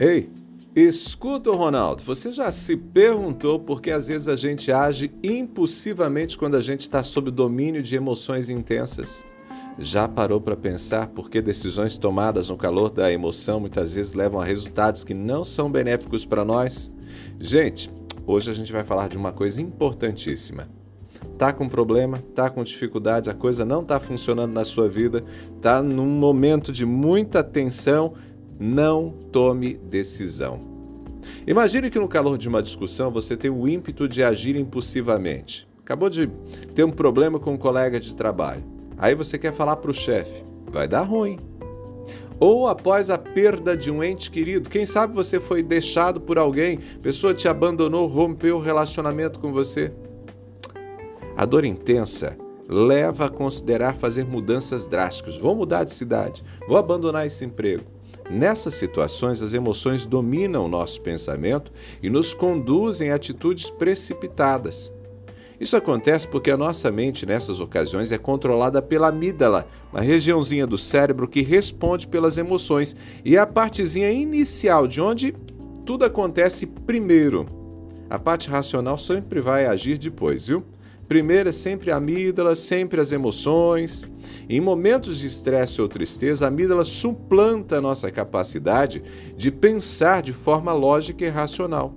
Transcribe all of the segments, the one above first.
Ei, escuta, Ronaldo. Você já se perguntou por que às vezes a gente age impulsivamente quando a gente está sob o domínio de emoções intensas? Já parou para pensar por que decisões tomadas no calor da emoção muitas vezes levam a resultados que não são benéficos para nós? Gente, hoje a gente vai falar de uma coisa importantíssima. Tá com problema, tá com dificuldade, a coisa não tá funcionando na sua vida, tá num momento de muita tensão não tome decisão. Imagine que no calor de uma discussão você tem o ímpeto de agir impulsivamente. Acabou de ter um problema com um colega de trabalho. Aí você quer falar para o chefe. Vai dar ruim. Ou após a perda de um ente querido, quem sabe você foi deixado por alguém, pessoa te abandonou, rompeu o relacionamento com você. A dor intensa leva a considerar fazer mudanças drásticas. Vou mudar de cidade, vou abandonar esse emprego. Nessas situações, as emoções dominam o nosso pensamento e nos conduzem a atitudes precipitadas. Isso acontece porque a nossa mente, nessas ocasiões, é controlada pela amígdala, uma regiãozinha do cérebro que responde pelas emoções e é a partezinha inicial de onde tudo acontece primeiro. A parte racional sempre vai agir depois, viu? Primeiro é sempre a amígdala, sempre as emoções. Em momentos de estresse ou tristeza, a amígdala suplanta a nossa capacidade de pensar de forma lógica e racional.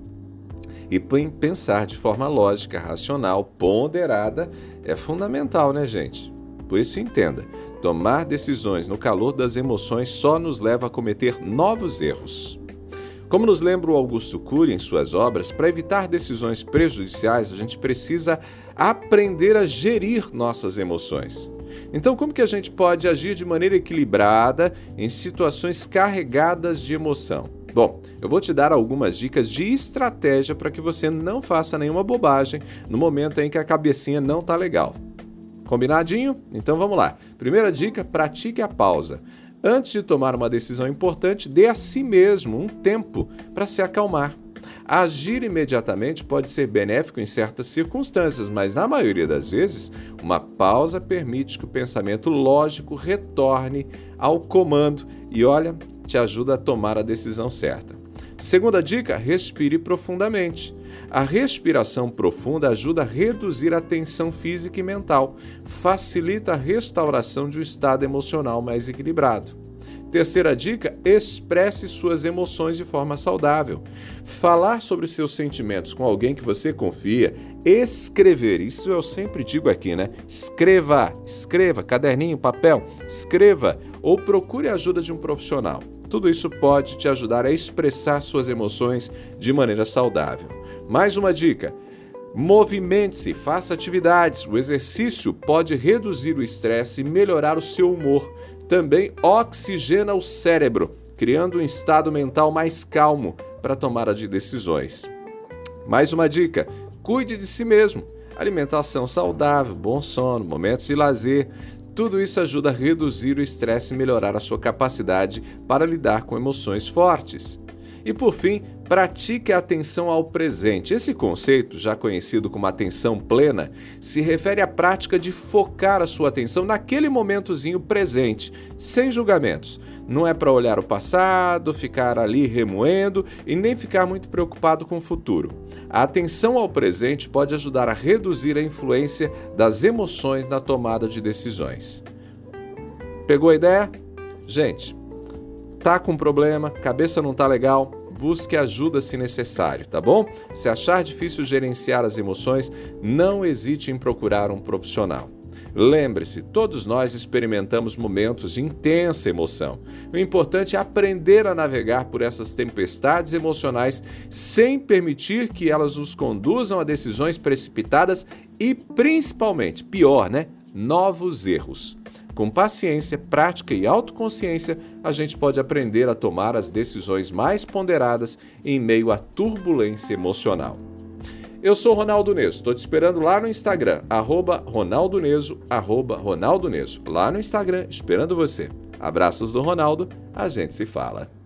E pensar de forma lógica, racional, ponderada é fundamental, né, gente? Por isso entenda, tomar decisões no calor das emoções só nos leva a cometer novos erros. Como nos lembra o Augusto Cury em suas obras, para evitar decisões prejudiciais, a gente precisa aprender a gerir nossas emoções. Então, como que a gente pode agir de maneira equilibrada em situações carregadas de emoção? Bom, eu vou te dar algumas dicas de estratégia para que você não faça nenhuma bobagem no momento em que a cabecinha não está legal. Combinadinho? Então vamos lá. Primeira dica: pratique a pausa. Antes de tomar uma decisão importante, dê a si mesmo um tempo para se acalmar. Agir imediatamente pode ser benéfico em certas circunstâncias, mas na maioria das vezes, uma pausa permite que o pensamento lógico retorne ao comando e, olha, te ajuda a tomar a decisão certa. Segunda dica: respire profundamente. A respiração profunda ajuda a reduzir a tensão física e mental, facilita a restauração de um estado emocional mais equilibrado. Terceira dica: expresse suas emoções de forma saudável. Falar sobre seus sentimentos com alguém que você confia, escrever, isso eu sempre digo aqui, né? Escreva, escreva, caderninho, papel, escreva ou procure a ajuda de um profissional. Tudo isso pode te ajudar a expressar suas emoções de maneira saudável. Mais uma dica: movimente-se, faça atividades. O exercício pode reduzir o estresse e melhorar o seu humor. Também oxigena o cérebro, criando um estado mental mais calmo para tomada de decisões. Mais uma dica: cuide de si mesmo. Alimentação saudável, bom sono, momentos de lazer, tudo isso ajuda a reduzir o estresse e melhorar a sua capacidade para lidar com emoções fortes. E por fim, pratique a atenção ao presente. Esse conceito, já conhecido como atenção plena, se refere à prática de focar a sua atenção naquele momentozinho presente, sem julgamentos. Não é para olhar o passado, ficar ali remoendo e nem ficar muito preocupado com o futuro. A atenção ao presente pode ajudar a reduzir a influência das emoções na tomada de decisões. Pegou a ideia? Gente, tá com problema, cabeça não tá legal, busque ajuda se necessário, tá bom? Se achar difícil gerenciar as emoções, não hesite em procurar um profissional. Lembre-se, todos nós experimentamos momentos de intensa emoção. O importante é aprender a navegar por essas tempestades emocionais sem permitir que elas nos conduzam a decisões precipitadas e, principalmente, pior, né? Novos erros. Com paciência, prática e autoconsciência, a gente pode aprender a tomar as decisões mais ponderadas em meio à turbulência emocional. Eu sou Ronaldo Neso, estou te esperando lá no Instagram, arroba Ronaldo Neso, arroba Ronaldo Neso, lá no Instagram, esperando você. Abraços do Ronaldo, a gente se fala.